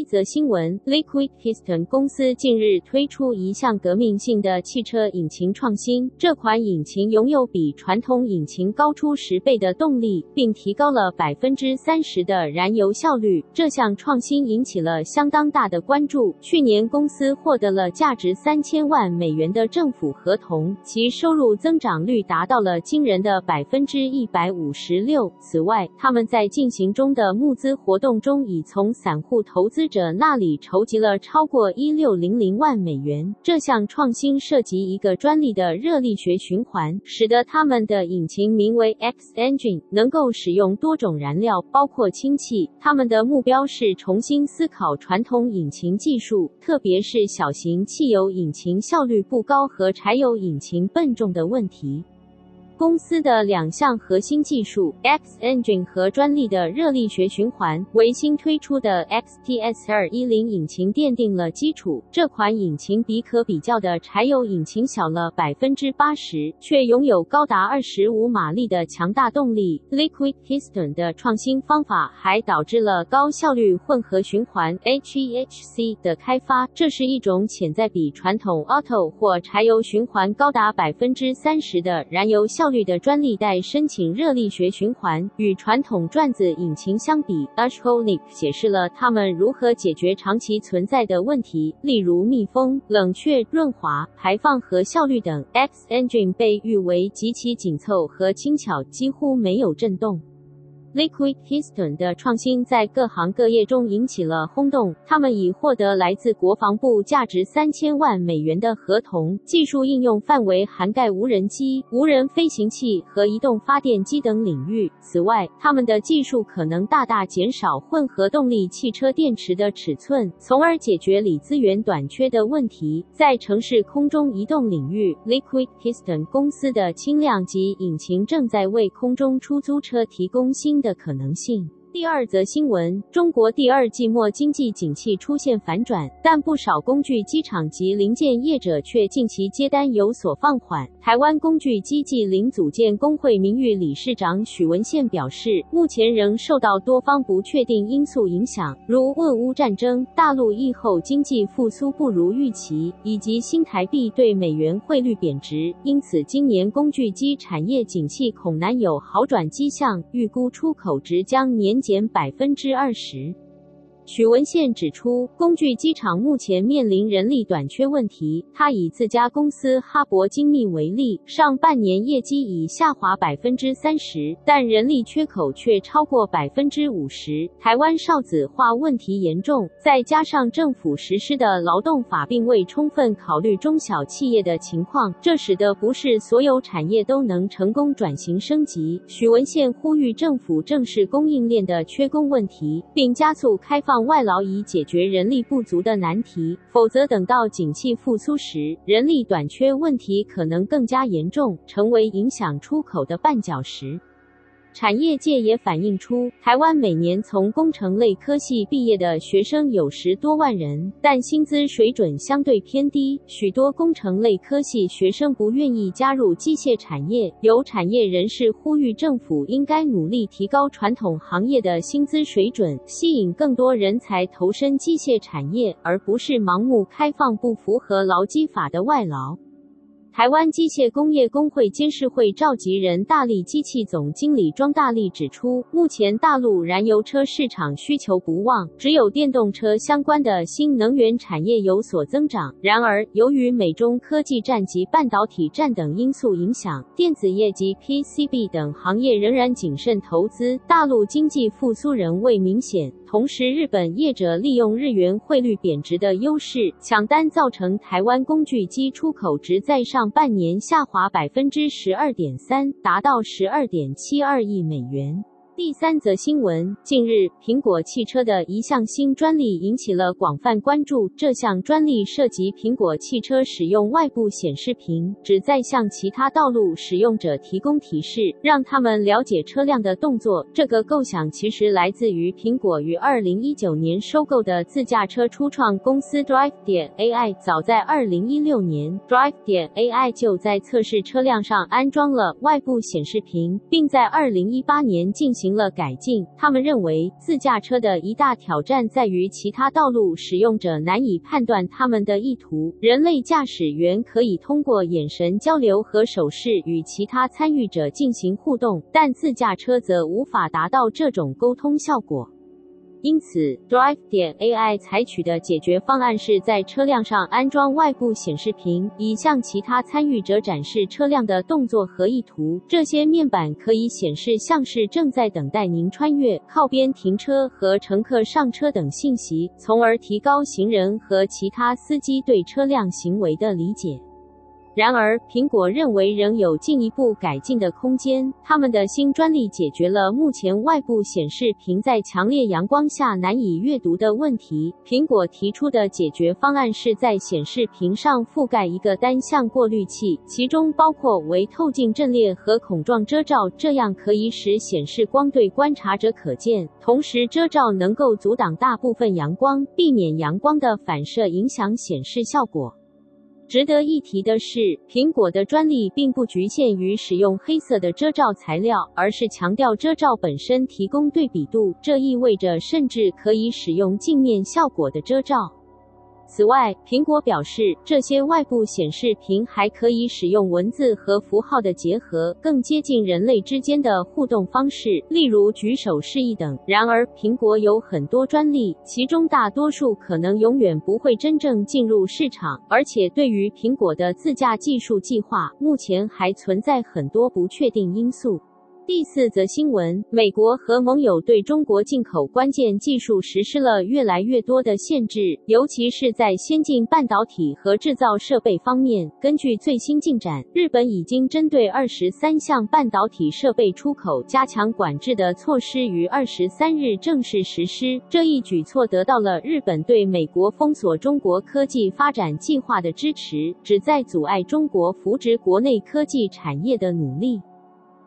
一则新闻：Liquid Piston 公司近日推出一项革命性的汽车引擎创新。这款引擎拥有比传统引擎高出十倍的动力，并提高了百分之三十的燃油效率。这项创新引起了相当大的关注。去年，公司获得了价值三千万美元的政府合同，其收入增长率达到了惊人的百分之一百五十六。此外，他们在进行中的募资活动中，已从散户投资者那里筹集了超过一六零零万美元。这项创新涉及一个专利的热力学循环，使得他们的引擎名为 X Engine，能够使用多种燃料，包括氢气。他们的目标是重新思考传统引擎技术，特别是小型汽油引擎效率不高和柴油引擎笨重的问题。公司的两项核心技术 X Engine 和专利的热力学循环，为新推出的 XTS 210引擎奠定了基础。这款引擎比可比较的柴油引擎小了百分之八十，却拥有高达二十五马力的强大动力。Liquid Piston 的创新方法还导致了高效率混合循环 HEHC 的开发，这是一种潜在比传统 Auto 或柴油循环高达百分之三十的燃油效绿。的专利带申请热力学循环与传统转子引擎相比，Ashholnik 解释了他们如何解决长期存在的问题，例如密封、冷却、润滑、排放和效率等。X Engine 被誉为极其紧凑和轻巧，几乎没有震动。Liquid Piston 的创新在各行各业中引起了轰动。他们已获得来自国防部价值三千万美元的合同，技术应用范围涵盖无人机、无人飞行器和移动发电机等领域。此外，他们的技术可能大大减少混合动力汽车电池的尺寸，从而解决锂资源短缺的问题。在城市空中移动领域，Liquid Piston 公司的轻量级引擎正在为空中出租车提供新的可能性。第二则新闻：中国第二季末经济景气出现反转，但不少工具机厂及零件业者却近期接单有所放缓。台湾工具机暨零组件工会名誉理事长许文宪表示，目前仍受到多方不确定因素影响，如俄乌战争、大陆疫后经济复苏不如预期，以及新台币对美元汇率贬值。因此，今年工具机产业景气恐难有好转迹象，预估出口值将年减百分之二十。许文宪指出，工具机厂目前面临人力短缺问题。他以自家公司哈勃精密为例，上半年业绩已下滑百分之三十，但人力缺口却超过百分之五十。台湾少子化问题严重，再加上政府实施的劳动法并未充分考虑中小企业的情况，这使得不是所有产业都能成功转型升级。许文宪呼吁政府正视供应链的缺工问题，并加速开放外劳以解决人力不足的难题，否则等到景气复苏时，人力短缺问题可能更加严重，成为影响出口的绊脚石。产业界也反映出，台湾每年从工程类科系毕业的学生有十多万人，但薪资水准相对偏低，许多工程类科系学生不愿意加入机械产业。有产业人士呼吁政府应该努力提高传统行业的薪资水准，吸引更多人才投身机械产业，而不是盲目开放不符合劳基法的外劳。台湾机械工业工会监事会召集人大力机器总经理庄大力指出，目前大陆燃油车市场需求不旺，只有电动车相关的新能源产业有所增长。然而，由于美中科技战及半导体战等因素影响，电子业及 PCB 等行业仍然谨慎投资，大陆经济复苏仍未明显。同时，日本业者利用日元汇率贬值的优势抢单，造成台湾工具机出口值在上半年下滑百分之十二点三，达到十二点七二亿美元。第三则新闻，近日，苹果汽车的一项新专利引起了广泛关注。这项专利涉及苹果汽车使用外部显示屏，旨在向其他道路使用者提供提示，让他们了解车辆的动作。这个构想其实来自于苹果于二零一九年收购的自驾车初创公司 Drive 点 AI。早在二零一六年，Drive 点 AI 就在测试车辆上安装了外部显示屏，并在二零一八年进行行了改进。他们认为，自驾车的一大挑战在于其他道路使用者难以判断他们的意图。人类驾驶员可以通过眼神交流和手势与其他参与者进行互动，但自驾车则无法达到这种沟通效果。因此，Drive 点 AI 采取的解决方案是在车辆上安装外部显示屏，以向其他参与者展示车辆的动作和意图。这些面板可以显示像是正在等待您穿越、靠边停车和乘客上车等信息，从而提高行人和其他司机对车辆行为的理解。然而，苹果认为仍有进一步改进的空间。他们的新专利解决了目前外部显示屏在强烈阳光下难以阅读的问题。苹果提出的解决方案是在显示屏上覆盖一个单向过滤器，其中包括为透镜阵列和孔状遮罩，这样可以使显示光对观察者可见，同时遮罩能够阻挡大部分阳光，避免阳光的反射影响显示效果。值得一提的是，苹果的专利并不局限于使用黑色的遮罩材料，而是强调遮罩本身提供对比度，这意味着甚至可以使用镜面效果的遮罩。此外，苹果表示，这些外部显示屏还可以使用文字和符号的结合，更接近人类之间的互动方式，例如举手示意等。然而，苹果有很多专利，其中大多数可能永远不会真正进入市场，而且对于苹果的自驾技术计划，目前还存在很多不确定因素。第四则新闻：美国和盟友对中国进口关键技术实施了越来越多的限制，尤其是在先进半导体和制造设备方面。根据最新进展，日本已经针对二十三项半导体设备出口加强管制的措施于二十三日正式实施。这一举措得到了日本对美国封锁中国科技发展计划的支持，旨在阻碍中国扶植国内科技产业的努力。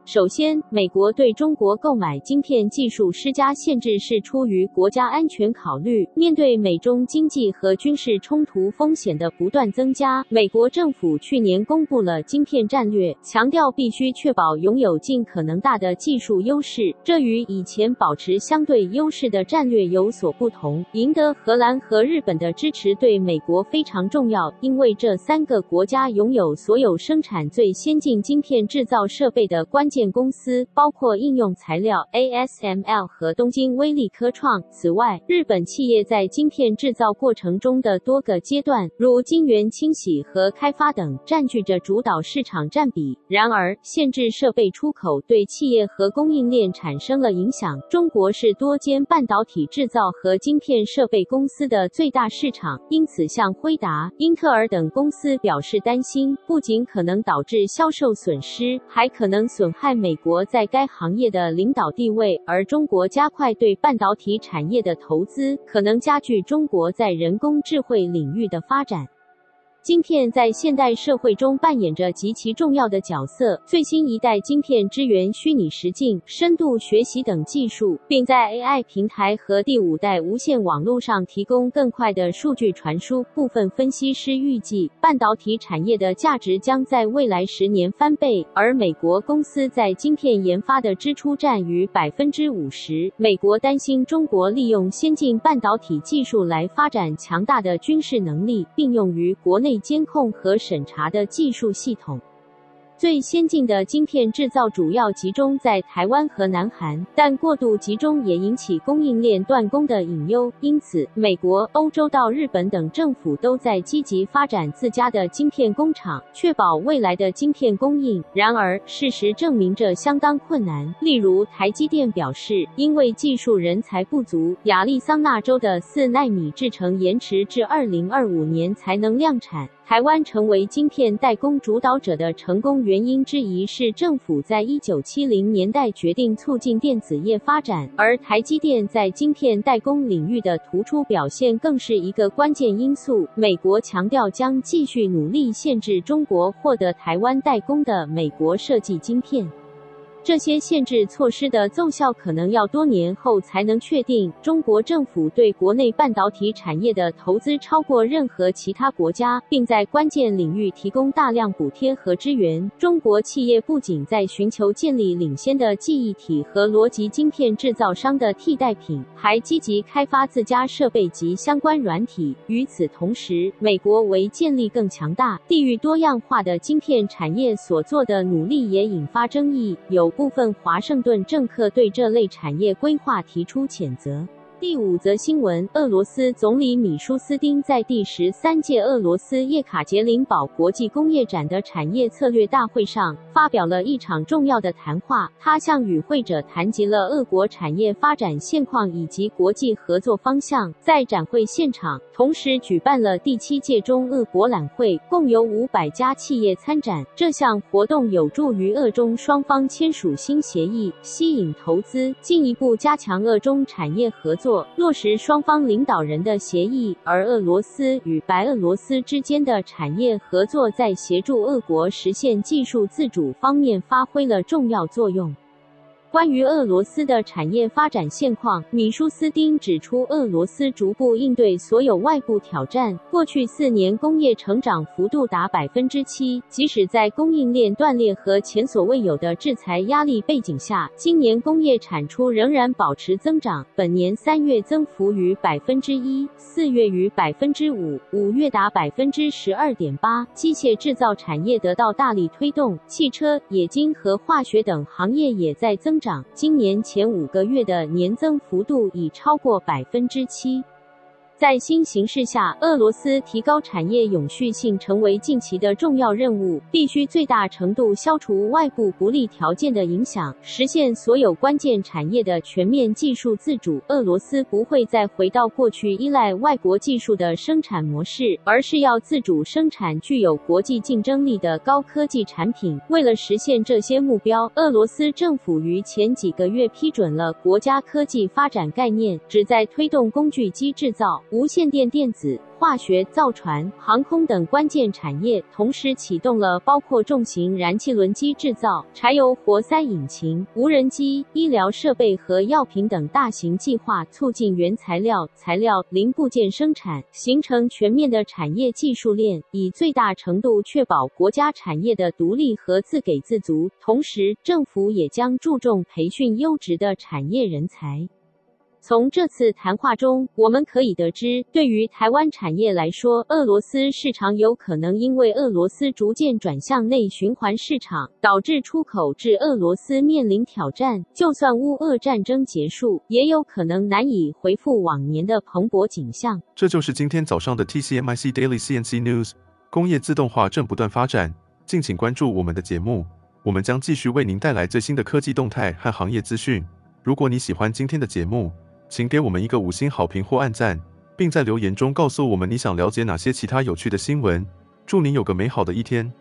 首先，美国对中国购买晶片技术施加限制是出于国家安全考虑。面对美中经济和军事冲突风险的不断增加，美国政府去年公布了晶片战略，强调必须确保拥有尽可能大的技术优势。这与以前保持相对优势的战略有所不同。赢得荷兰和日本的支持对美国非常重要，因为这三个国家拥有所有生产最先进晶片制造设备的关建公司包括应用材料 ASML 和东京威力科创。此外，日本企业在晶片制造过程中的多个阶段，如晶圆清洗和开发等，占据着主导市场占比。然而，限制设备出口对企业和供应链产生了影响。中国是多间半导体制造和晶片设备公司的最大市场，因此向辉达、英特尔等公司表示担心，不仅可能导致销售损失，还可能损害。害美国在该行业的领导地位，而中国加快对半导体产业的投资，可能加剧中国在人工智慧领域的发展。晶片在现代社会中扮演着极其重要的角色。最新一代晶片支援虚拟实境、深度学习等技术，并在 AI 平台和第五代无线网络上提供更快的数据传输。部分分析师预计，半导体产业的价值将在未来十年翻倍，而美国公司在晶片研发的支出占逾百分之五十。美国担心中国利用先进半导体技术来发展强大的军事能力，并用于国内。监控和审查的技术系统。最先进的晶片制造主要集中在台湾和南韩，但过度集中也引起供应链断供的隐忧。因此，美国、欧洲到日本等政府都在积极发展自家的晶片工厂，确保未来的晶片供应。然而，事实证明这相当困难。例如，台积电表示，因为技术人才不足，亚利桑那州的四纳米制程延迟至二零二五年才能量产。台湾成为晶片代工主导者的成功原因之一是政府在一九七零年代决定促进电子业发展，而台积电在晶片代工领域的突出表现更是一个关键因素。美国强调将继续努力限制中国获得台湾代工的美国设计晶片。这些限制措施的奏效可能要多年后才能确定。中国政府对国内半导体产业的投资超过任何其他国家，并在关键领域提供大量补贴和支援。中国企业不仅在寻求建立领先的记忆体和逻辑晶片制造商的替代品，还积极开发自家设备及相关软体。与此同时，美国为建立更强大、地域多样化的晶片产业所做的努力也引发争议。有部分华盛顿政客对这类产业规划提出谴责。第五则新闻：俄罗斯总理米舒斯丁在第十三届俄罗斯叶卡捷琳堡国际工业展的产业策略大会上发表了一场重要的谈话。他向与会者谈及了俄国产业发展现况以及国际合作方向。在展会现场，同时举办了第七届中俄博览会，共有五百家企业参展。这项活动有助于俄中双方签署新协议，吸引投资，进一步加强俄中产业合作。落实双方领导人的协议，而俄罗斯与白俄罗斯之间的产业合作在协助俄国实现技术自主方面发挥了重要作用。关于俄罗斯的产业发展现况，米舒斯丁指出，俄罗斯逐步应对所有外部挑战。过去四年工业成长幅度达百分之七，即使在供应链断裂和前所未有的制裁压力背景下，今年工业产出仍然保持增长。本年三月增幅逾百分之一，四月逾百分之五，五月达百分之十二点八。机械制造产业得到大力推动，汽车、冶金和化学等行业也在增长。今年前五个月的年增幅度已超过百分之七。在新形势下，俄罗斯提高产业永续性成为近期的重要任务，必须最大程度消除外部不利条件的影响，实现所有关键产业的全面技术自主。俄罗斯不会再回到过去依赖外国技术的生产模式，而是要自主生产具有国际竞争力的高科技产品。为了实现这些目标，俄罗斯政府于前几个月批准了国家科技发展概念，旨在推动工具机制造。无线电、电子、化学、造船、航空等关键产业，同时启动了包括重型燃气轮机制造、柴油活塞引擎、无人机、医疗设备和药品等大型计划，促进原材料、材料、零部件生产，形成全面的产业技术链，以最大程度确保国家产业的独立和自给自足。同时，政府也将注重培训优质的产业人才。从这次谈话中，我们可以得知，对于台湾产业来说，俄罗斯市场有可能因为俄罗斯逐渐转向内循环市场，导致出口至俄罗斯面临挑战。就算乌俄战争结束，也有可能难以恢复往年的蓬勃景象。这就是今天早上的 TCMIC Daily CNC News。工业自动化正不断发展，敬请关注我们的节目，我们将继续为您带来最新的科技动态和行业资讯。如果你喜欢今天的节目，请给我们一个五星好评或按赞，并在留言中告诉我们你想了解哪些其他有趣的新闻。祝您有个美好的一天。